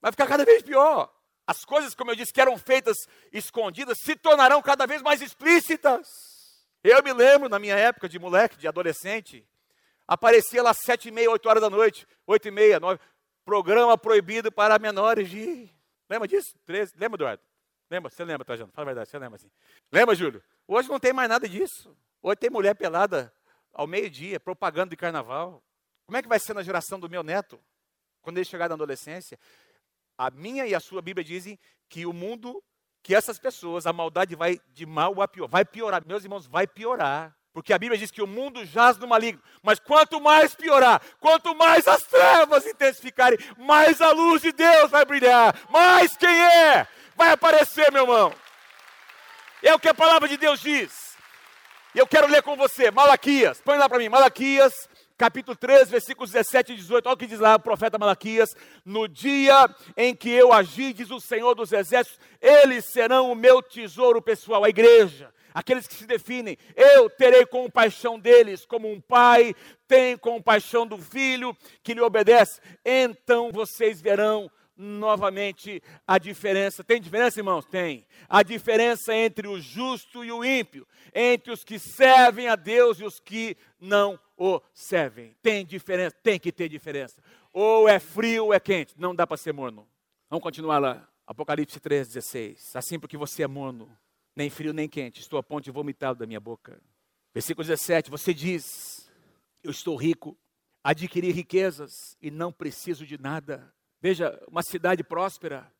vai ficar cada vez pior. As coisas, como eu disse, que eram feitas escondidas, se tornarão cada vez mais explícitas. Eu me lembro, na minha época de moleque, de adolescente, aparecia lá sete e meia, oito horas da noite, oito e meia, nove, programa proibido para menores de... Lembra disso? 13, lembra, Eduardo? Lembra? Você lembra, Trajano? Fala a verdade, você lembra assim. Lembra, Júlio? Hoje não tem mais nada disso. Hoje tem mulher pelada ao meio-dia, propaganda de carnaval. Como é que vai ser na geração do meu neto, quando ele chegar na adolescência? A minha e a sua Bíblia dizem que o mundo que essas pessoas, a maldade vai de mal a pior, vai piorar. Meus irmãos, vai piorar. Porque a Bíblia diz que o mundo jaz no maligno. Mas quanto mais piorar, quanto mais as trevas intensificarem, mais a luz de Deus vai brilhar. Mais quem é? Vai aparecer, meu irmão. É o que a palavra de Deus diz. Eu quero ler com você, Malaquias. Põe lá para mim, Malaquias, capítulo 3, versículos 17 e 18. Olha o que diz lá o profeta Malaquias: No dia em que eu agir, diz o Senhor dos Exércitos, eles serão o meu tesouro pessoal, a igreja. Aqueles que se definem, eu terei compaixão deles, como um pai tem compaixão do filho que lhe obedece. Então vocês verão novamente a diferença. Tem diferença, irmãos? Tem. A diferença entre o justo e o ímpio, entre os que servem a Deus e os que não o servem. Tem diferença, tem que ter diferença. Ou é frio ou é quente, não dá para ser morno. Vamos continuar lá. Apocalipse 3,16. Assim porque você é morno, nem frio nem quente, estou a ponto de vomitá-lo da minha boca. Versículo 17, você diz: Eu estou rico, adquiri riquezas e não preciso de nada. Veja, uma cidade próspera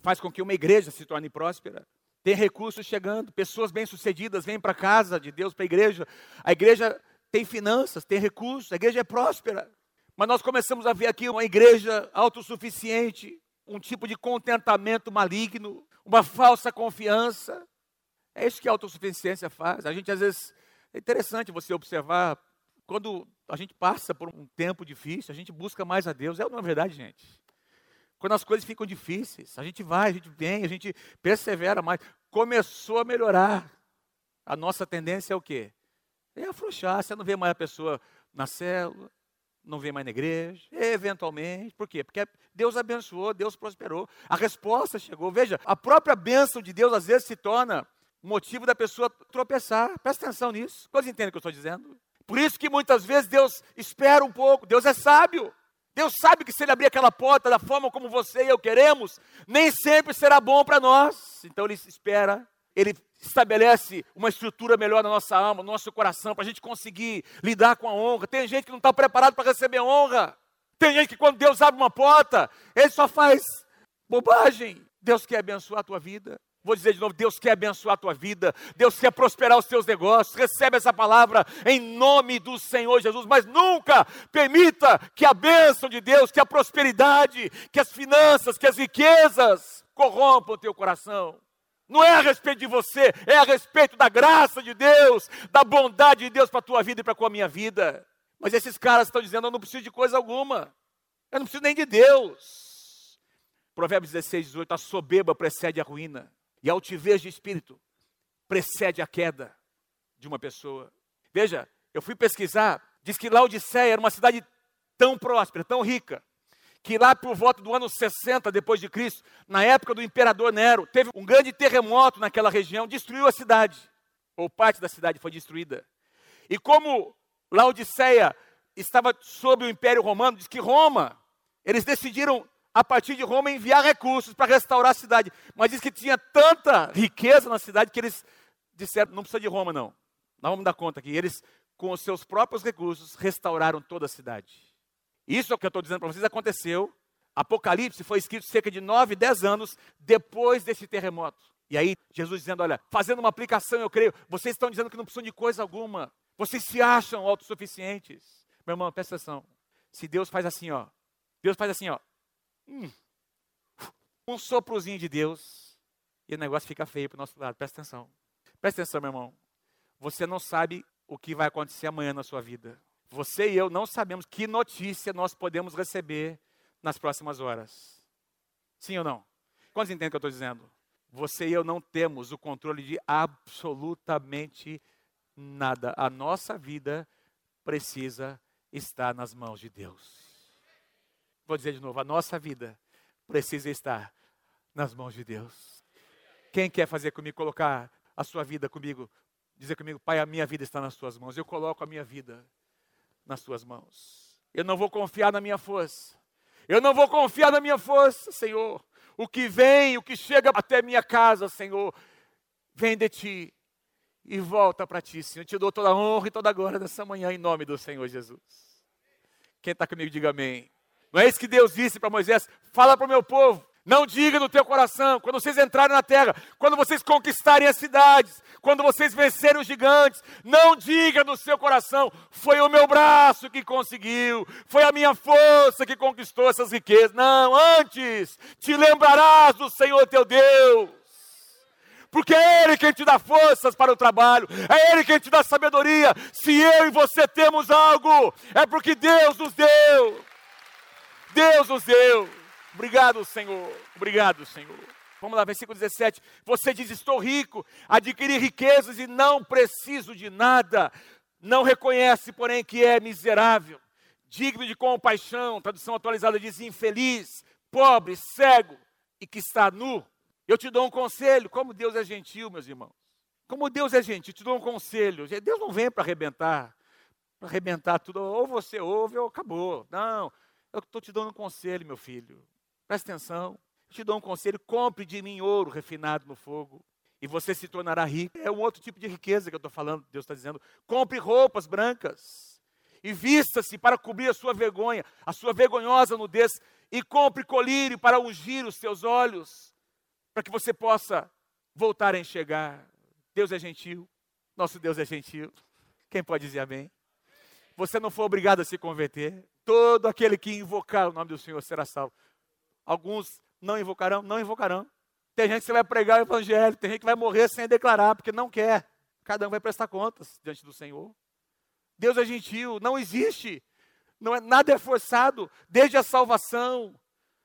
faz com que uma igreja se torne próspera. Tem recursos chegando, pessoas bem-sucedidas vêm para a casa de Deus, para a igreja. A igreja tem finanças, tem recursos, a igreja é próspera. Mas nós começamos a ver aqui uma igreja autossuficiente, um tipo de contentamento maligno, uma falsa confiança. É isso que a autossuficiência faz. A gente às vezes é interessante você observar quando a gente passa por um tempo difícil, a gente busca mais a Deus. É uma verdade, gente. Quando as coisas ficam difíceis, a gente vai, a gente vem, a gente persevera mais. Começou a melhorar. A nossa tendência é o quê? É afrouxar, você não vê mais a pessoa na célula, não vê mais na igreja, eventualmente. Por quê? Porque Deus abençoou, Deus prosperou, a resposta chegou. Veja, a própria bênção de Deus às vezes se torna motivo da pessoa tropeçar. Presta atenção nisso. Quantos entendem o que eu estou dizendo? Por isso que muitas vezes Deus espera um pouco, Deus é sábio. Deus sabe que se ele abrir aquela porta da forma como você e eu queremos, nem sempre será bom para nós. Então ele espera, ele estabelece uma estrutura melhor na nossa alma, no nosso coração, para a gente conseguir lidar com a honra. Tem gente que não está preparado para receber honra. Tem gente que quando Deus abre uma porta, ele só faz bobagem. Deus quer abençoar a tua vida. Vou dizer de novo: Deus quer abençoar a tua vida, Deus quer prosperar os teus negócios. Recebe essa palavra em nome do Senhor Jesus, mas nunca permita que a bênção de Deus, que a prosperidade, que as finanças, que as riquezas corrompam o teu coração. Não é a respeito de você, é a respeito da graça de Deus, da bondade de Deus para a tua vida e para a minha vida. Mas esses caras estão dizendo: eu não preciso de coisa alguma, eu não preciso nem de Deus. Provérbios 16, 18: a soberba precede a ruína e a altivez de espírito precede a queda de uma pessoa. Veja, eu fui pesquisar, diz que Laodiceia era uma cidade tão próspera, tão rica, que lá por volta do ano 60 depois de Cristo, na época do imperador Nero, teve um grande terremoto naquela região, destruiu a cidade, ou parte da cidade foi destruída. E como Laodiceia estava sob o Império Romano, diz que Roma, eles decidiram a partir de Roma, enviar recursos para restaurar a cidade. Mas diz que tinha tanta riqueza na cidade que eles disseram: não precisa de Roma, não. Nós vamos dar conta aqui. Eles, com os seus próprios recursos, restauraram toda a cidade. Isso é o que eu estou dizendo para vocês aconteceu. Apocalipse foi escrito cerca de 9, 10 anos depois desse terremoto. E aí, Jesus dizendo: Olha, fazendo uma aplicação, eu creio, vocês estão dizendo que não precisam de coisa alguma. Vocês se acham autossuficientes. Meu irmão, presta atenção. Se Deus faz assim, ó. Deus faz assim, ó. Hum, um soprozinho de Deus e o negócio fica feio para o nosso lado. Presta atenção. Presta atenção, meu irmão. Você não sabe o que vai acontecer amanhã na sua vida. Você e eu não sabemos que notícia nós podemos receber nas próximas horas. Sim ou não? Quantos entendem o que eu estou dizendo? Você e eu não temos o controle de absolutamente nada. A nossa vida precisa estar nas mãos de Deus. Vou dizer de novo: a nossa vida precisa estar nas mãos de Deus. Quem quer fazer comigo, colocar a sua vida comigo, dizer comigo, Pai, a minha vida está nas tuas mãos. Eu coloco a minha vida nas tuas mãos. Eu não vou confiar na minha força. Eu não vou confiar na minha força, Senhor. O que vem, o que chega até minha casa, Senhor, vem de ti e volta para ti, Senhor. Eu te dou toda a honra e toda a glória nessa manhã, em nome do Senhor Jesus. Quem está comigo, diga amém. Não é isso que Deus disse para Moisés? Fala para o meu povo. Não diga no teu coração, quando vocês entrarem na terra, quando vocês conquistarem as cidades, quando vocês vencerem os gigantes, não diga no seu coração, foi o meu braço que conseguiu, foi a minha força que conquistou essas riquezas. Não, antes te lembrarás do Senhor teu Deus. Porque é Ele quem te dá forças para o trabalho, é Ele quem te dá sabedoria. Se eu e você temos algo, é porque Deus nos deu. Deus nos deu. Obrigado, Senhor. Obrigado, Senhor. Vamos lá, versículo 17. Você diz: Estou rico, adquiri riquezas e não preciso de nada. Não reconhece, porém, que é miserável, digno de compaixão. Tradução atualizada diz: infeliz, pobre, cego e que está nu. Eu te dou um conselho. Como Deus é gentil, meus irmãos. Como Deus é gentil, te dou um conselho. Deus não vem para arrebentar, para arrebentar tudo. Ou você ouve ou acabou. Não. Eu estou te dando um conselho, meu filho. Presta atenção. Eu te dou um conselho: compre de mim ouro refinado no fogo. E você se tornará rico. É um outro tipo de riqueza que eu estou falando, Deus está dizendo. Compre roupas brancas. E vista-se para cobrir a sua vergonha, a sua vergonhosa nudez. E compre colírio para ungir os seus olhos. Para que você possa voltar a enxergar. Deus é gentil. Nosso Deus é gentil. Quem pode dizer amém? Você não foi obrigado a se converter. Todo aquele que invocar o nome do Senhor será salvo. Alguns não invocarão, não invocarão. Tem gente que vai pregar o evangelho, tem gente que vai morrer sem declarar, porque não quer. Cada um vai prestar contas diante do Senhor. Deus é gentil, não existe, não é, nada é forçado, desde a salvação,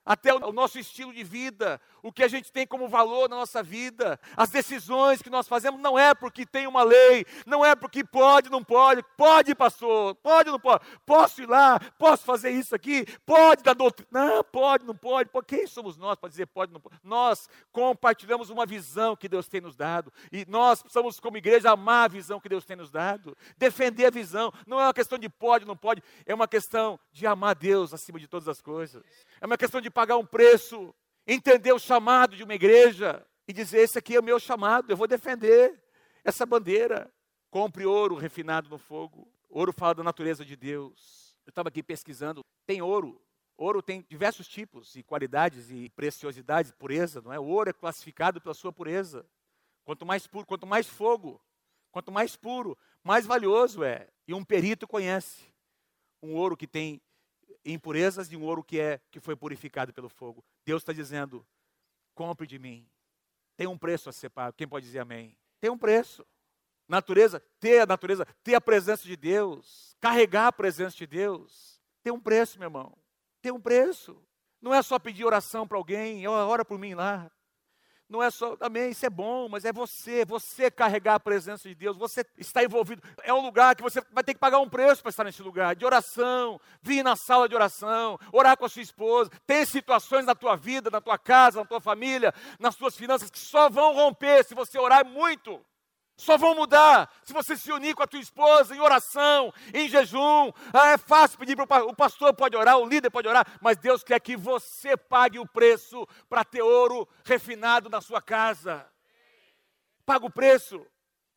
até o nosso estilo de vida, o que a gente tem como valor na nossa vida, as decisões que nós fazemos, não é porque tem uma lei, não é porque pode, não pode, pode, pastor, pode, não pode, posso ir lá, posso fazer isso aqui, pode dar doutrina, não, pode, não pode, Por quem somos nós para dizer pode, não pode? Nós compartilhamos uma visão que Deus tem nos dado, e nós precisamos, como igreja, amar a visão que Deus tem nos dado, defender a visão, não é uma questão de pode, não pode, é uma questão de amar Deus acima de todas as coisas, é uma questão de pagar um preço, entender o chamado de uma igreja e dizer: esse aqui é o meu chamado, eu vou defender essa bandeira. Compre ouro refinado no fogo. Ouro fala da natureza de Deus. Eu estava aqui pesquisando. Tem ouro Ouro tem diversos tipos e qualidades e preciosidades, pureza, não é? O ouro é classificado pela sua pureza. Quanto mais puro, quanto mais fogo, quanto mais puro, mais valioso é. E um perito conhece um ouro que tem impurezas e um ouro que é que foi purificado pelo fogo. Deus está dizendo: compre de mim. Tem um preço a ser pago. Quem pode dizer amém? Tem um preço. Natureza, ter a natureza, ter a presença de Deus, carregar a presença de Deus, tem um preço, meu irmão. Tem um preço. Não é só pedir oração para alguém, ora por mim lá. Não é só, amém, isso é bom, mas é você, você carregar a presença de Deus, você está envolvido. É um lugar que você vai ter que pagar um preço para estar nesse lugar, de oração, vir na sala de oração, orar com a sua esposa. Tem situações na tua vida, na tua casa, na tua família, nas tuas finanças, que só vão romper se você orar muito. Só vão mudar se você se unir com a tua esposa em oração, em jejum. Ah, é fácil pedir para o pastor pode orar, o líder pode orar, mas Deus quer que você pague o preço para ter ouro refinado na sua casa. Paga o preço.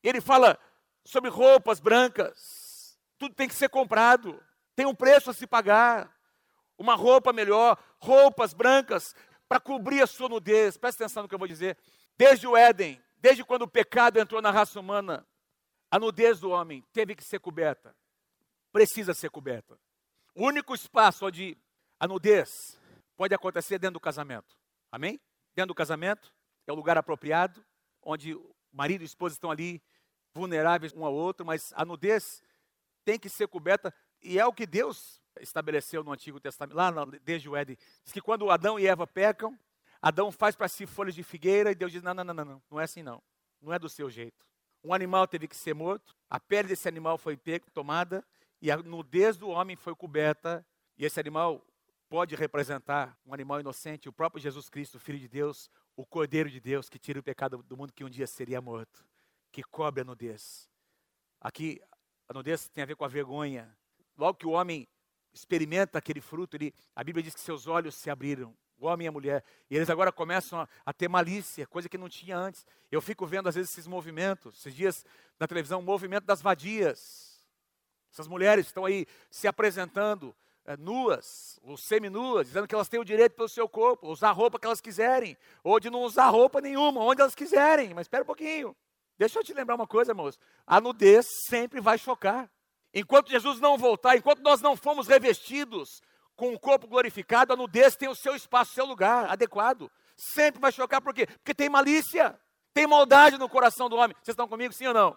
Ele fala sobre roupas brancas. Tudo tem que ser comprado. Tem um preço a se pagar. Uma roupa melhor, roupas brancas para cobrir a sua nudez. Presta atenção no que eu vou dizer. Desde o Éden, Desde quando o pecado entrou na raça humana, a nudez do homem teve que ser coberta. Precisa ser coberta. O único espaço onde a nudez pode acontecer é dentro do casamento. Amém? Dentro do casamento é o lugar apropriado, onde o marido e a esposa estão ali vulneráveis um ao outro, mas a nudez tem que ser coberta e é o que Deus estabeleceu no Antigo Testamento, lá desde o Éden. Diz que quando Adão e Eva pecam, Adão faz para si folhas de figueira e Deus diz: não, não, não, não, não, não é assim não. Não é do seu jeito. Um animal teve que ser morto, a pele desse animal foi tomada e a nudez do homem foi coberta. E esse animal pode representar um animal inocente, o próprio Jesus Cristo, Filho de Deus, o Cordeiro de Deus que tira o pecado do mundo que um dia seria morto, que cobre a nudez. Aqui, a nudez tem a ver com a vergonha. Logo que o homem experimenta aquele fruto, ele, a Bíblia diz que seus olhos se abriram e a mulher. E eles agora começam a, a, ter malícia, coisa que não tinha antes. Eu fico vendo às vezes esses movimentos, esses dias na televisão, o movimento das vadias. Essas mulheres estão aí se apresentando é, nuas, ou semi-nuas, dizendo que elas têm o direito pelo seu corpo, usar a roupa que elas quiserem, ou de não usar roupa nenhuma, onde elas quiserem. Mas espera um pouquinho. Deixa eu te lembrar uma coisa, moço. A nudez sempre vai chocar. Enquanto Jesus não voltar, enquanto nós não fomos revestidos com o corpo glorificado, a nudez tem o seu espaço, o seu lugar adequado. Sempre vai chocar, por quê? Porque tem malícia, tem maldade no coração do homem. Vocês estão comigo, sim ou não?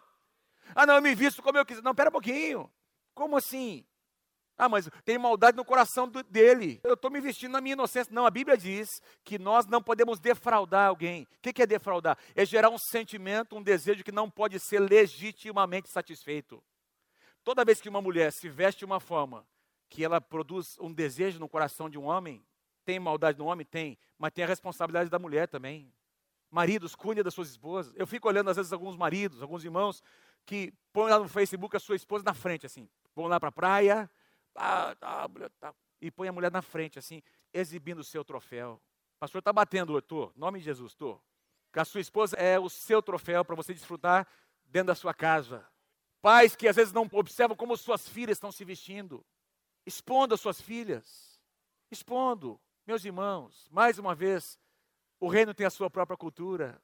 Ah, não, eu me visto como eu quiser. Não, pera um pouquinho. Como assim? Ah, mas tem maldade no coração do, dele. Eu estou me vestindo na minha inocência. Não, a Bíblia diz que nós não podemos defraudar alguém. O que, que é defraudar? É gerar um sentimento, um desejo que não pode ser legitimamente satisfeito. Toda vez que uma mulher se veste de uma forma que ela produz um desejo no coração de um homem. Tem maldade no homem? Tem. Mas tem a responsabilidade da mulher também. Maridos, cuide das suas esposas. Eu fico olhando, às vezes, alguns maridos, alguns irmãos, que põem lá no Facebook a sua esposa na frente, assim. Vão lá para a praia, tá, tá, tá, e põe a mulher na frente, assim, exibindo o seu troféu. Pastor, está batendo, Tô. Nome de Jesus, Tô. Que a sua esposa é o seu troféu para você desfrutar dentro da sua casa. Pais que às vezes não observam como suas filhas estão se vestindo. Expondo as suas filhas. Expondo. Meus irmãos, mais uma vez, o reino tem a sua própria cultura.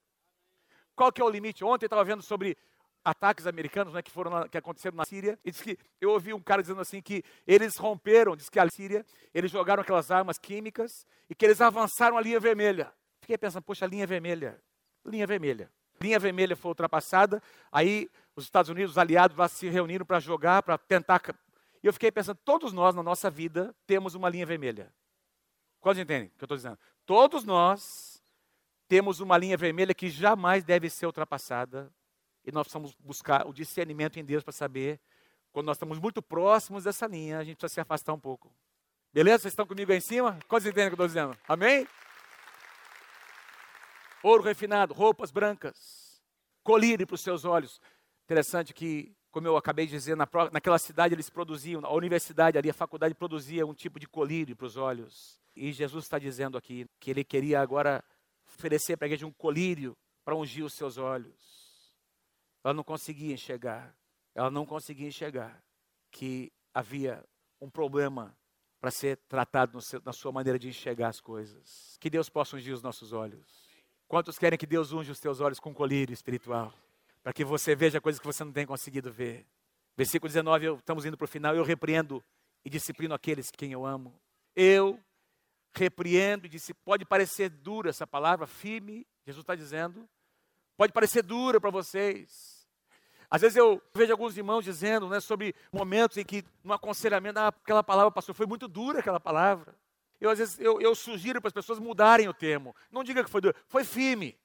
Qual que é o limite? Ontem eu estava vendo sobre ataques americanos né, que foram na, que aconteceram na Síria. E disse que eu ouvi um cara dizendo assim que eles romperam, diz que a Síria, eles jogaram aquelas armas químicas e que eles avançaram a linha vermelha. Fiquei pensando, poxa, linha vermelha, linha vermelha. Linha vermelha foi ultrapassada, aí os Estados Unidos, os aliados lá se reuniram para jogar, para tentar e eu fiquei pensando, todos nós na nossa vida temos uma linha vermelha. Quantos entendem o que eu estou dizendo? Todos nós temos uma linha vermelha que jamais deve ser ultrapassada. E nós precisamos buscar o discernimento em Deus para saber, quando nós estamos muito próximos dessa linha, a gente precisa se afastar um pouco. Beleza? Vocês estão comigo aí em cima? Quantos entendem o que eu estou dizendo? Amém? Ouro refinado, roupas brancas, colírio para os seus olhos. Interessante que como eu acabei de dizer, na, naquela cidade eles produziam, a universidade ali, a faculdade produzia um tipo de colírio para os olhos. E Jesus está dizendo aqui que ele queria agora oferecer para a igreja um colírio para ungir os seus olhos. Ela não conseguia enxergar, ela não conseguia enxergar que havia um problema para ser tratado seu, na sua maneira de enxergar as coisas. Que Deus possa ungir os nossos olhos. Quantos querem que Deus unja os teus olhos com colírio espiritual? Para que você veja coisas que você não tem conseguido ver. Versículo 19, eu, estamos indo para o final. Eu repreendo e disciplino aqueles quem eu amo. Eu repreendo e disciplino. Pode parecer dura essa palavra, firme, Jesus está dizendo. Pode parecer dura para vocês. Às vezes eu vejo alguns irmãos dizendo né, sobre momentos em que no aconselhamento, ah, aquela palavra, pastor, foi muito dura aquela palavra. Eu, às vezes, eu, eu sugiro para as pessoas mudarem o termo. Não diga que foi duro, foi firme.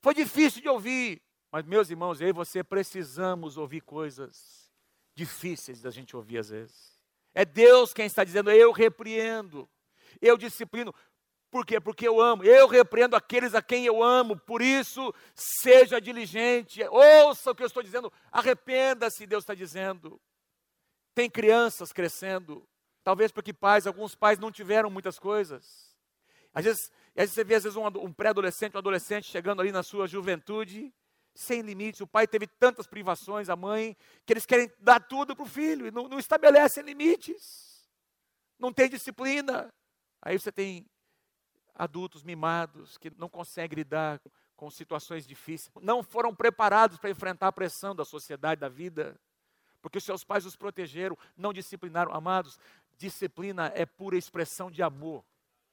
Foi difícil de ouvir. Mas, meus irmãos, eu e você precisamos ouvir coisas difíceis da gente ouvir às vezes. É Deus quem está dizendo, eu repreendo, eu disciplino. Por quê? Porque eu amo. Eu repreendo aqueles a quem eu amo. Por isso, seja diligente. Ouça o que eu estou dizendo. Arrependa-se, Deus está dizendo. Tem crianças crescendo. Talvez porque pais, alguns pais não tiveram muitas coisas. Às vezes, às vezes você vê às vezes um, um pré-adolescente, um adolescente chegando ali na sua juventude, sem limites. O pai teve tantas privações, a mãe, que eles querem dar tudo para o filho e não, não estabelecem limites. Não tem disciplina. Aí você tem adultos mimados que não conseguem lidar com situações difíceis, não foram preparados para enfrentar a pressão da sociedade, da vida, porque seus pais os protegeram, não disciplinaram. Amados, disciplina é pura expressão de amor.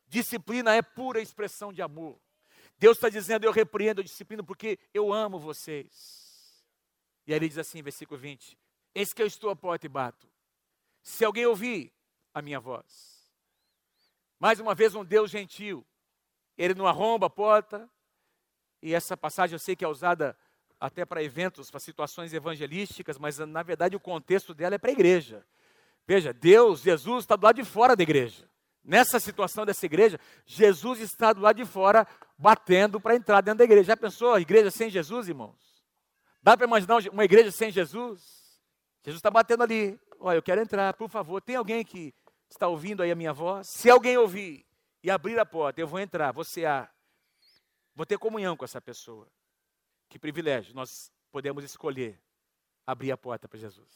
Disciplina é pura expressão de amor. Deus está dizendo: Eu repreendo a disciplina porque eu amo vocês. E aí ele diz assim, versículo 20: Eis que eu estou à porta e bato. Se alguém ouvir a minha voz, mais uma vez um Deus gentil, ele não arromba a porta, e essa passagem eu sei que é usada até para eventos, para situações evangelísticas, mas na verdade o contexto dela é para a igreja. Veja, Deus, Jesus está do lado de fora da igreja. Nessa situação dessa igreja, Jesus está do lado de fora, batendo para entrar dentro da igreja. Já pensou igreja sem Jesus, irmãos? Dá para imaginar uma igreja sem Jesus? Jesus está batendo ali. Olha, eu quero entrar, por favor. Tem alguém que está ouvindo aí a minha voz? Se alguém ouvir, e abrir a porta, eu vou entrar, você a vou ter comunhão com essa pessoa. Que privilégio, nós podemos escolher abrir a porta para Jesus.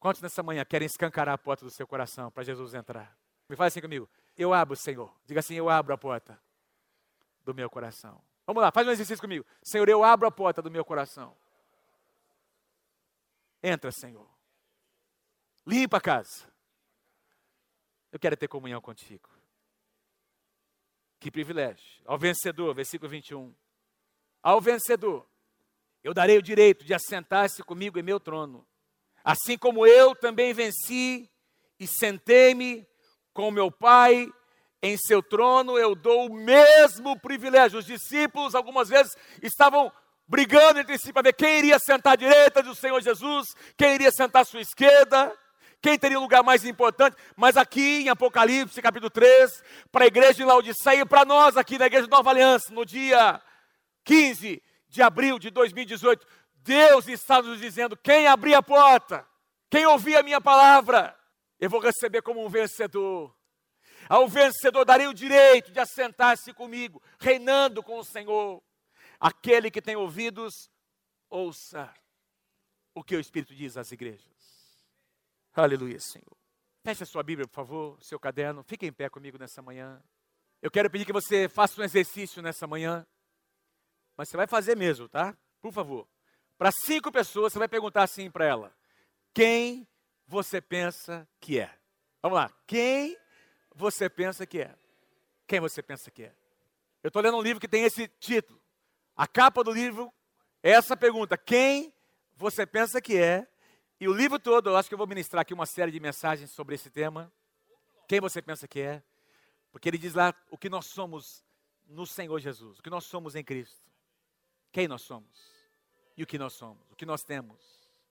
Quantos nessa manhã querem escancarar a porta do seu coração para Jesus entrar? Me fala assim comigo. Eu abro, Senhor. Diga assim, eu abro a porta do meu coração. Vamos lá, faz um exercício comigo. Senhor, eu abro a porta do meu coração. Entra, Senhor. Limpa a casa. Eu quero ter comunhão contigo. Que privilégio. Ao vencedor, versículo 21. Ao vencedor, eu darei o direito de assentar-se comigo em meu trono. Assim como eu também venci e sentei-me com meu Pai em seu trono, eu dou o mesmo privilégio. Os discípulos, algumas vezes, estavam brigando entre si para ver quem iria sentar à direita do Senhor Jesus, quem iria sentar à sua esquerda quem teria um lugar mais importante, mas aqui em Apocalipse, capítulo 3, para a igreja de Laodiceia e para nós aqui na igreja de Nova Aliança, no dia 15 de abril de 2018, Deus está nos dizendo: quem abrir a porta, quem ouvir a minha palavra, eu vou receber como um vencedor. Ao vencedor darei o direito de assentar-se comigo, reinando com o Senhor. Aquele que tem ouvidos, ouça o que o Espírito diz às igrejas. Aleluia, Senhor. Feche a sua Bíblia, por favor, seu caderno. Fique em pé comigo nessa manhã. Eu quero pedir que você faça um exercício nessa manhã. Mas você vai fazer mesmo, tá? Por favor. Para cinco pessoas, você vai perguntar assim para ela: Quem você pensa que é? Vamos lá. Quem você pensa que é? Quem você pensa que é? Eu estou lendo um livro que tem esse título. A capa do livro é essa pergunta: Quem você pensa que é? E o livro todo, eu acho que eu vou ministrar aqui uma série de mensagens sobre esse tema. Quem você pensa que é? Porque ele diz lá o que nós somos no Senhor Jesus, o que nós somos em Cristo. Quem nós somos? E o que nós somos? O que nós temos?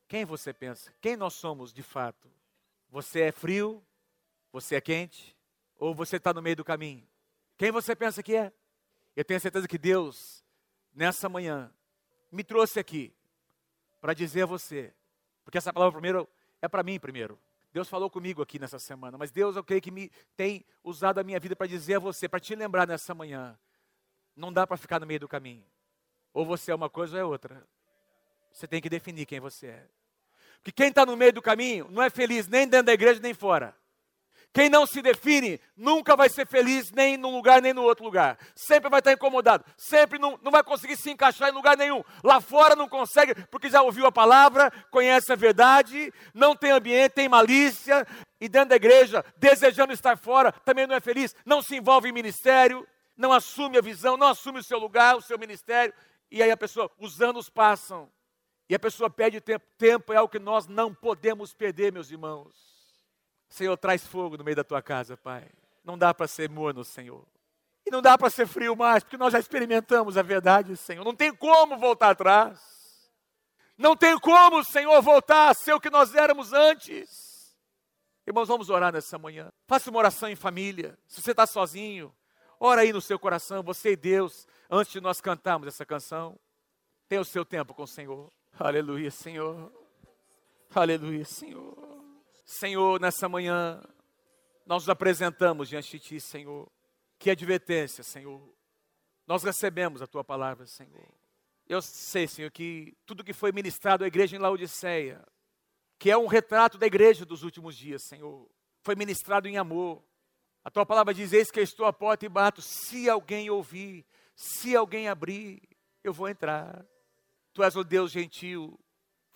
Quem você pensa? Quem nós somos de fato? Você é frio? Você é quente? Ou você está no meio do caminho? Quem você pensa que é? Eu tenho certeza que Deus, nessa manhã, me trouxe aqui para dizer a você porque essa palavra primeiro é para mim primeiro. Deus falou comigo aqui nessa semana, mas Deus eu creio que me tem usado a minha vida para dizer a você, para te lembrar nessa manhã. Não dá para ficar no meio do caminho. Ou você é uma coisa ou é outra. Você tem que definir quem você é. Porque quem está no meio do caminho não é feliz nem dentro da igreja nem fora. Quem não se define nunca vai ser feliz nem num lugar nem no outro lugar. Sempre vai estar incomodado. Sempre não, não vai conseguir se encaixar em lugar nenhum. Lá fora não consegue, porque já ouviu a palavra, conhece a verdade, não tem ambiente, tem malícia. E dentro da igreja, desejando estar fora, também não é feliz. Não se envolve em ministério, não assume a visão, não assume o seu lugar, o seu ministério. E aí a pessoa, os anos passam. E a pessoa perde tempo. Tempo é algo que nós não podemos perder, meus irmãos. Senhor, traz fogo no meio da tua casa, Pai. Não dá para ser morno, Senhor. E não dá para ser frio mais, porque nós já experimentamos a verdade, Senhor. Não tem como voltar atrás. Não tem como, Senhor, voltar a ser o que nós éramos antes. Irmãos, vamos orar nessa manhã. Faça uma oração em família. Se você está sozinho, ora aí no seu coração, você e Deus, antes de nós cantarmos essa canção. Tenha o seu tempo com o Senhor. Aleluia, Senhor. Aleluia, Senhor. Senhor, nessa manhã, nós nos apresentamos diante de Ti, Senhor. Que advertência, Senhor. Nós recebemos a Tua palavra, Senhor. Eu sei, Senhor, que tudo que foi ministrado à igreja em Laodiceia, que é um retrato da igreja dos últimos dias, Senhor, foi ministrado em amor. A Tua palavra diz: Eis que estou à porta e bato. Se alguém ouvir, se alguém abrir, eu vou entrar. Tu és o Deus gentil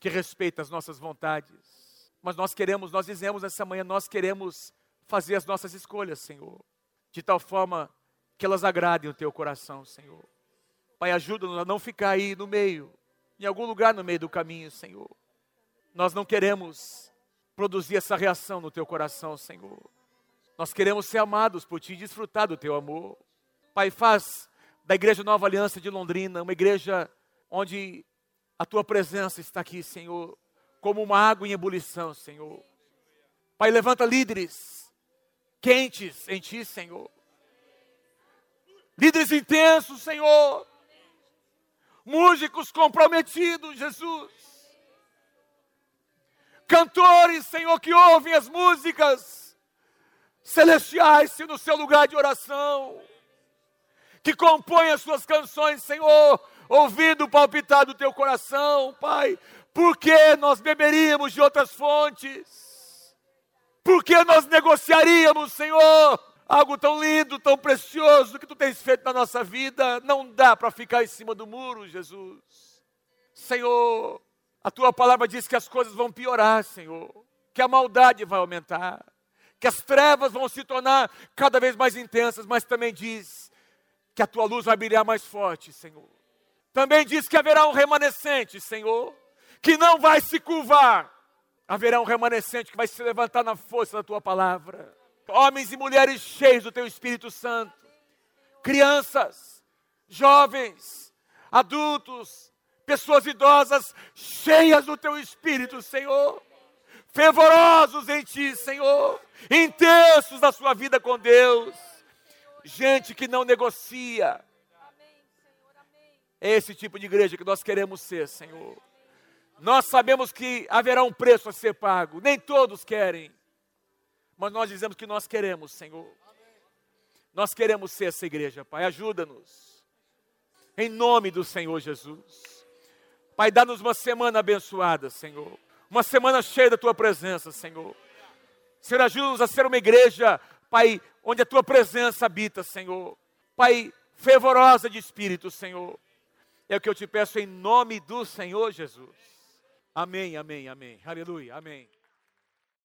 que respeita as nossas vontades mas nós queremos, nós dizemos nessa manhã, nós queremos fazer as nossas escolhas, Senhor, de tal forma que elas agradem o teu coração, Senhor. Pai, ajuda-nos a não ficar aí no meio, em algum lugar no meio do caminho, Senhor. Nós não queremos produzir essa reação no teu coração, Senhor. Nós queremos ser amados por ti e desfrutar do teu amor. Pai, faz da Igreja Nova Aliança de Londrina uma igreja onde a tua presença está aqui, Senhor como uma água em ebulição, Senhor. Pai, levanta líderes quentes em Ti, Senhor. Líderes intensos, Senhor. Músicos comprometidos, Jesus. Cantores, Senhor, que ouvem as músicas celestiais no seu lugar de oração. Que compõem as suas canções, Senhor, ouvindo o palpitar do teu coração, Pai, por que nós beberíamos de outras fontes? Por que nós negociaríamos, Senhor, algo tão lindo, tão precioso que tu tens feito na nossa vida? Não dá para ficar em cima do muro, Jesus. Senhor, a tua palavra diz que as coisas vão piorar, Senhor, que a maldade vai aumentar, que as trevas vão se tornar cada vez mais intensas, mas também diz que a tua luz vai brilhar mais forte, Senhor. Também diz que haverá um remanescente, Senhor que não vai se curvar. Haverá um remanescente que vai se levantar na força da tua palavra. Homens e mulheres cheios do teu Espírito Santo. Crianças, jovens, adultos, pessoas idosas, cheias do teu Espírito, Senhor. Fervorosos em ti, Senhor. Intensos na sua vida com Deus. Gente que não negocia. É esse tipo de igreja que nós queremos ser, Senhor. Nós sabemos que haverá um preço a ser pago, nem todos querem, mas nós dizemos que nós queremos, Senhor. Nós queremos ser essa igreja, Pai, ajuda-nos, em nome do Senhor Jesus. Pai, dá-nos uma semana abençoada, Senhor, uma semana cheia da Tua presença, Senhor. Senhor, ajuda-nos a ser uma igreja, Pai, onde a Tua presença habita, Senhor. Pai, fervorosa de espírito, Senhor. É o que eu te peço em nome do Senhor Jesus. Amém, amém, amém. Aleluia, amém.